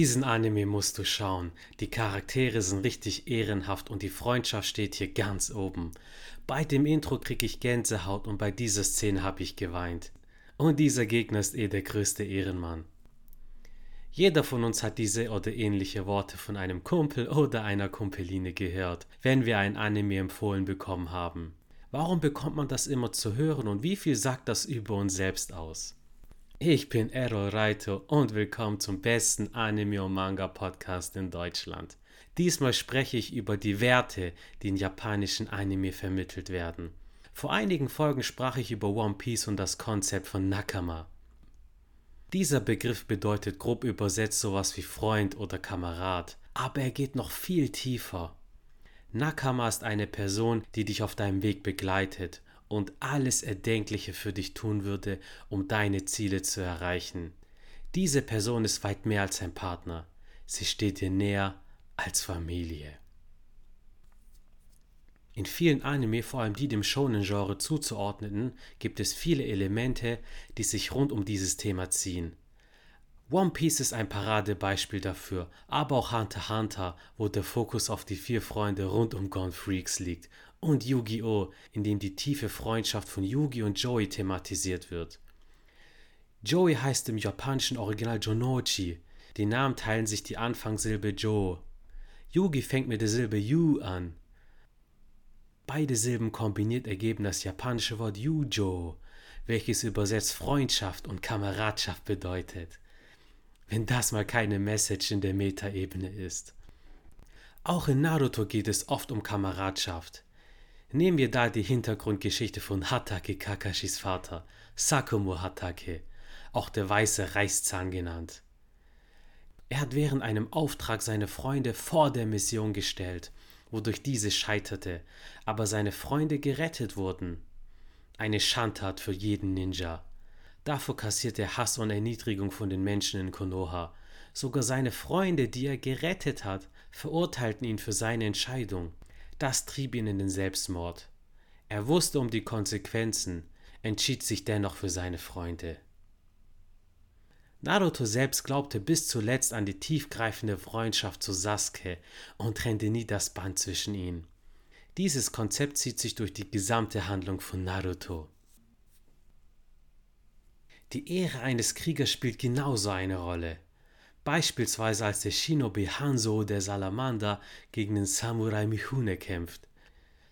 Diesen Anime musst du schauen. Die Charaktere sind richtig ehrenhaft und die Freundschaft steht hier ganz oben. Bei dem Intro krieg ich Gänsehaut und bei dieser Szene hab ich geweint. Und dieser Gegner ist eh der größte Ehrenmann. Jeder von uns hat diese oder ähnliche Worte von einem Kumpel oder einer Kumpeline gehört, wenn wir ein Anime empfohlen bekommen haben. Warum bekommt man das immer zu hören und wie viel sagt das über uns selbst aus? Ich bin Errol Reito und willkommen zum besten Anime und Manga Podcast in Deutschland. Diesmal spreche ich über die Werte, die in japanischen Anime vermittelt werden. Vor einigen Folgen sprach ich über One Piece und das Konzept von Nakama. Dieser Begriff bedeutet grob übersetzt sowas wie Freund oder Kamerad, aber er geht noch viel tiefer. Nakama ist eine Person, die dich auf deinem Weg begleitet und alles Erdenkliche für dich tun würde, um deine Ziele zu erreichen. Diese Person ist weit mehr als ein Partner. Sie steht dir näher als Familie. In vielen Anime, vor allem die dem Shonen-Genre zuzuordneten, gibt es viele Elemente, die sich rund um dieses Thema ziehen. One Piece ist ein Paradebeispiel dafür, aber auch Hunter Hunter, wo der Fokus auf die vier Freunde rund um Gone Freaks liegt und Yu-Gi-Oh!, in dem die tiefe Freundschaft von Yugi und Joey thematisiert wird. Joey heißt im japanischen Original Jonochi. Die Namen teilen sich die Anfangssilbe Jo. Yugi fängt mit der Silbe Yu an. Beide Silben kombiniert ergeben das japanische Wort Yujo, welches übersetzt Freundschaft und Kameradschaft bedeutet. Wenn das mal keine Message in der Metaebene ist. Auch in Naruto geht es oft um Kameradschaft. Nehmen wir da die Hintergrundgeschichte von Hatake Kakashis Vater, Sakumo Hatake, auch der weiße Reißzahn genannt. Er hat während einem Auftrag seine Freunde vor der Mission gestellt, wodurch diese scheiterte, aber seine Freunde gerettet wurden. Eine Schandtat für jeden Ninja. Davor kassierte er Hass und Erniedrigung von den Menschen in Konoha. Sogar seine Freunde, die er gerettet hat, verurteilten ihn für seine Entscheidung. Das trieb ihn in den Selbstmord. Er wusste um die Konsequenzen, entschied sich dennoch für seine Freunde. Naruto selbst glaubte bis zuletzt an die tiefgreifende Freundschaft zu Sasuke und trennte nie das Band zwischen ihnen. Dieses Konzept zieht sich durch die gesamte Handlung von Naruto. Die Ehre eines Kriegers spielt genauso eine Rolle. Beispielsweise als der Shinobi Hanzo der Salamander gegen den Samurai Mihune kämpft.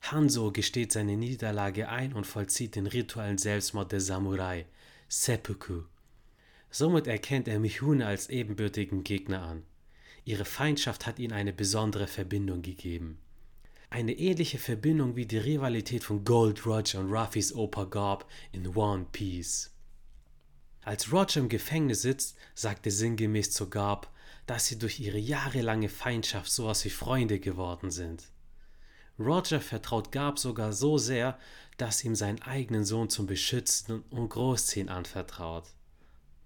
Hanzo gesteht seine Niederlage ein und vollzieht den rituellen Selbstmord der Samurai, Seppuku. Somit erkennt er Mihune als ebenbürtigen Gegner an. Ihre Feindschaft hat ihnen eine besondere Verbindung gegeben. Eine ähnliche Verbindung wie die Rivalität von Gold Roger und Ruffys Opa Garb in One Piece. Als Roger im Gefängnis sitzt, sagt er sinngemäß zu Garb, dass sie durch ihre jahrelange Feindschaft sowas wie Freunde geworden sind. Roger vertraut Garb sogar so sehr, dass ihm seinen eigenen Sohn zum Beschützen und Großziehen anvertraut.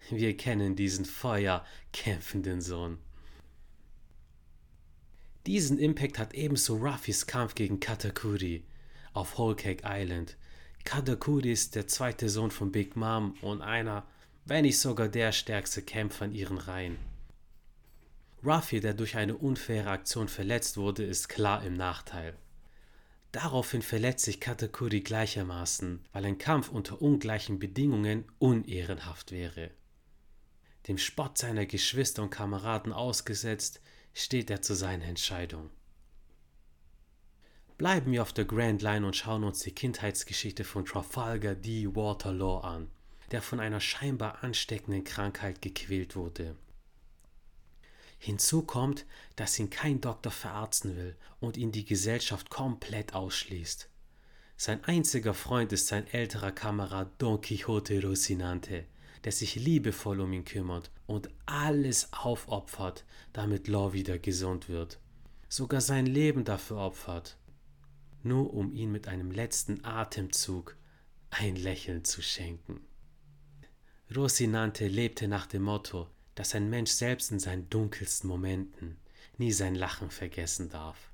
Wir kennen diesen Feuer kämpfenden Sohn. Diesen Impact hat ebenso Ruffys Kampf gegen Katakuri auf Whole Cake Island. Katakuri ist der zweite Sohn von Big Mom und einer wenn nicht sogar der stärkste Kämpfer in ihren Reihen. Ruffy, der durch eine unfaire Aktion verletzt wurde, ist klar im Nachteil. Daraufhin verletzt sich Katakuri gleichermaßen, weil ein Kampf unter ungleichen Bedingungen unehrenhaft wäre. Dem Spott seiner Geschwister und Kameraden ausgesetzt, steht er zu seiner Entscheidung. Bleiben wir auf der Grand Line und schauen uns die Kindheitsgeschichte von Trafalgar D. Waterloo an der von einer scheinbar ansteckenden Krankheit gequält wurde. Hinzu kommt, dass ihn kein Doktor verarzten will und ihn die Gesellschaft komplett ausschließt. Sein einziger Freund ist sein älterer Kamerad Don Quixote Rocinante, der sich liebevoll um ihn kümmert und alles aufopfert, damit Law wieder gesund wird. Sogar sein Leben dafür opfert, nur um ihn mit einem letzten Atemzug ein Lächeln zu schenken. Rosinante lebte nach dem Motto, dass ein Mensch selbst in seinen dunkelsten Momenten nie sein Lachen vergessen darf.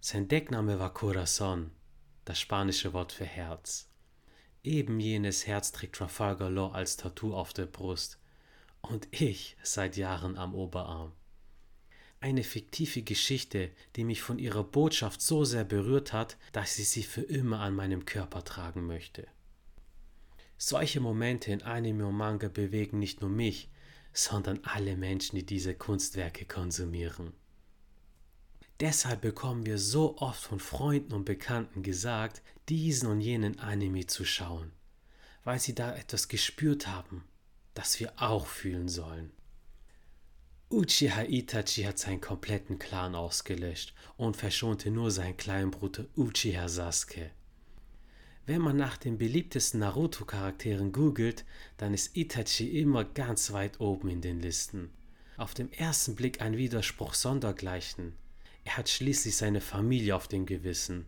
Sein Deckname war Corazon, das spanische Wort für Herz. Eben jenes Herz trägt Trafalgar Law als Tattoo auf der Brust und ich seit Jahren am Oberarm. Eine fiktive Geschichte, die mich von ihrer Botschaft so sehr berührt hat, dass ich sie für immer an meinem Körper tragen möchte. Solche Momente in Anime und Manga bewegen nicht nur mich, sondern alle Menschen, die diese Kunstwerke konsumieren. Deshalb bekommen wir so oft von Freunden und Bekannten gesagt, diesen und jenen Anime zu schauen, weil sie da etwas gespürt haben, das wir auch fühlen sollen. Uchiha Itachi hat seinen kompletten Clan ausgelöscht und verschonte nur seinen kleinen Bruder Uchiha Sasuke. Wenn man nach den beliebtesten Naruto-Charakteren googelt, dann ist Itachi immer ganz weit oben in den Listen. Auf den ersten Blick ein Widerspruch sondergleichen. Er hat schließlich seine Familie auf dem Gewissen.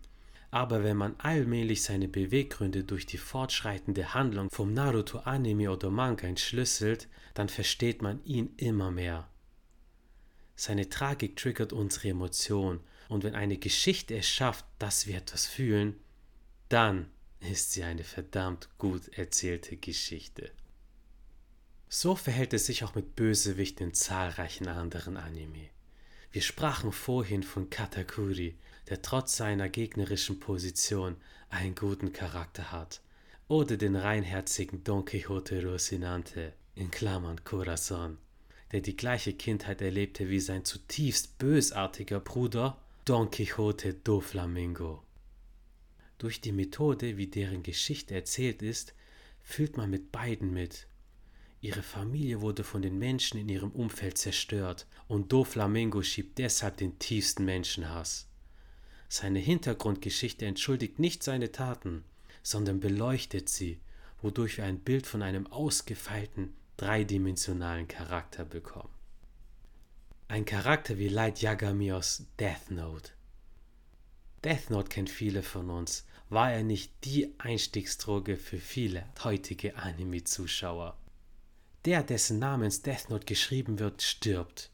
Aber wenn man allmählich seine Beweggründe durch die fortschreitende Handlung vom Naruto-Anime oder Manga entschlüsselt, dann versteht man ihn immer mehr. Seine Tragik triggert unsere Emotionen, und wenn eine Geschichte es schafft, dass wir etwas fühlen, dann ist sie eine verdammt gut erzählte Geschichte. So verhält es sich auch mit Bösewichten in zahlreichen anderen Anime. Wir sprachen vorhin von Katakuri, der trotz seiner gegnerischen Position einen guten Charakter hat, oder den reinherzigen Don Quixote Rocinante, in Klammern Corazon, der die gleiche Kindheit erlebte wie sein zutiefst bösartiger Bruder Don Quixote do Flamingo. Durch die Methode, wie deren Geschichte erzählt ist, fühlt man mit beiden mit. Ihre Familie wurde von den Menschen in ihrem Umfeld zerstört und Do Flamengo schiebt deshalb den tiefsten Menschenhass. Seine Hintergrundgeschichte entschuldigt nicht seine Taten, sondern beleuchtet sie, wodurch wir ein Bild von einem ausgefeilten, dreidimensionalen Charakter bekommen. Ein Charakter wie Light Yagami aus Death Note. Death Note kennt viele von uns, war er nicht die Einstiegsdroge für viele heutige Anime-Zuschauer. Der, dessen Namens Death Note geschrieben wird, stirbt.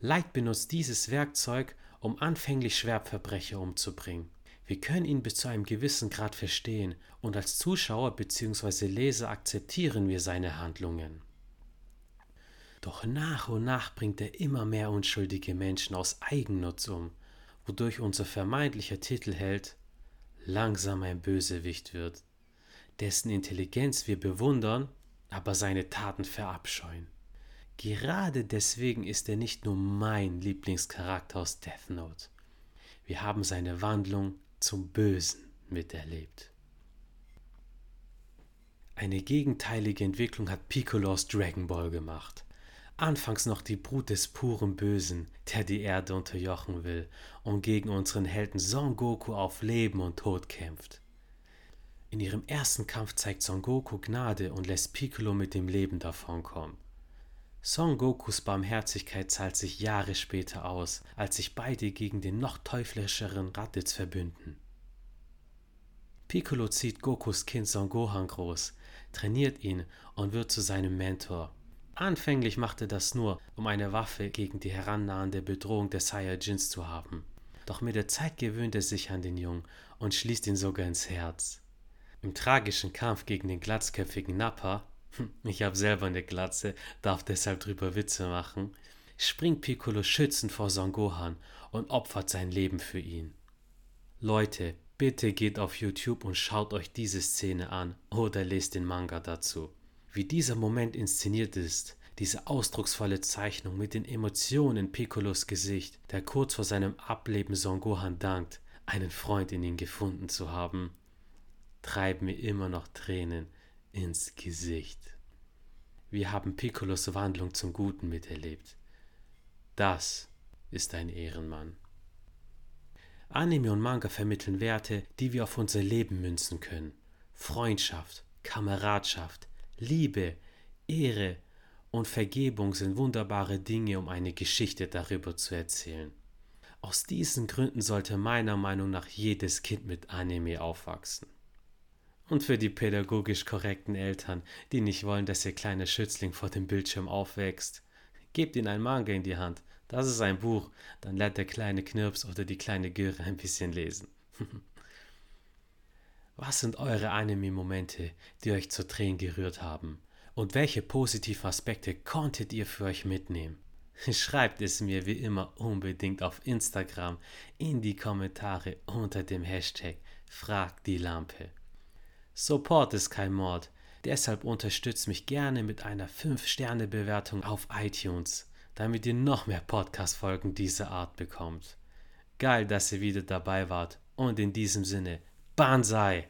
Light benutzt dieses Werkzeug, um anfänglich Schwerverbrecher umzubringen. Wir können ihn bis zu einem gewissen Grad verstehen und als Zuschauer bzw. Leser akzeptieren wir seine Handlungen. Doch nach und nach bringt er immer mehr unschuldige Menschen aus Eigennutz um, wodurch unser vermeintlicher Titelheld langsam ein Bösewicht wird, dessen Intelligenz wir bewundern, aber seine Taten verabscheuen. Gerade deswegen ist er nicht nur mein Lieblingscharakter aus Death Note. Wir haben seine Wandlung zum Bösen miterlebt. Eine gegenteilige Entwicklung hat Piccolo aus Dragon Ball gemacht. Anfangs noch die Brut des puren Bösen, der die Erde unterjochen will und gegen unseren Helden Son Goku auf Leben und Tod kämpft. In ihrem ersten Kampf zeigt Son Goku Gnade und lässt Piccolo mit dem Leben davonkommen. Son Gokus Barmherzigkeit zahlt sich Jahre später aus, als sich beide gegen den noch teuflischeren Raditz verbünden. Piccolo zieht Gokus Kind Son Gohan groß, trainiert ihn und wird zu seinem Mentor. Anfänglich machte das nur, um eine Waffe gegen die herannahende Bedrohung der Saiyajins zu haben. Doch mit der Zeit gewöhnt er sich an den Jungen und schließt ihn sogar ins Herz. Im tragischen Kampf gegen den glatzköpfigen Nappa, ich habe selber eine Glatze, darf deshalb drüber Witze machen, springt Piccolo schützend vor Son Gohan und opfert sein Leben für ihn. Leute, bitte geht auf YouTube und schaut euch diese Szene an oder lest den Manga dazu wie dieser Moment inszeniert ist, diese ausdrucksvolle Zeichnung mit den Emotionen in Piccolos Gesicht, der kurz vor seinem Ableben Son Gohan dankt, einen Freund in ihn gefunden zu haben, treiben mir immer noch Tränen ins Gesicht. Wir haben Piccolos Wandlung zum Guten miterlebt. Das ist ein Ehrenmann. Anime und Manga vermitteln Werte, die wir auf unser Leben münzen können. Freundschaft, Kameradschaft, Liebe, Ehre und Vergebung sind wunderbare Dinge, um eine Geschichte darüber zu erzählen. Aus diesen Gründen sollte meiner Meinung nach jedes Kind mit Anime aufwachsen. Und für die pädagogisch korrekten Eltern, die nicht wollen, dass ihr kleiner Schützling vor dem Bildschirm aufwächst, gebt ihm ein Manga in die Hand. Das ist ein Buch, dann lernt der kleine Knirps oder die kleine Göre ein bisschen lesen. Was sind eure Anime-Momente, die euch zu Tränen gerührt haben? Und welche positiven Aspekte konntet ihr für euch mitnehmen? Schreibt es mir wie immer unbedingt auf Instagram in die Kommentare unter dem Hashtag Frag die Lampe. Support ist kein Mord, deshalb unterstützt mich gerne mit einer 5-Sterne-Bewertung auf iTunes, damit ihr noch mehr Podcast-Folgen dieser Art bekommt. Geil, dass ihr wieder dabei wart und in diesem Sinne, Banzai!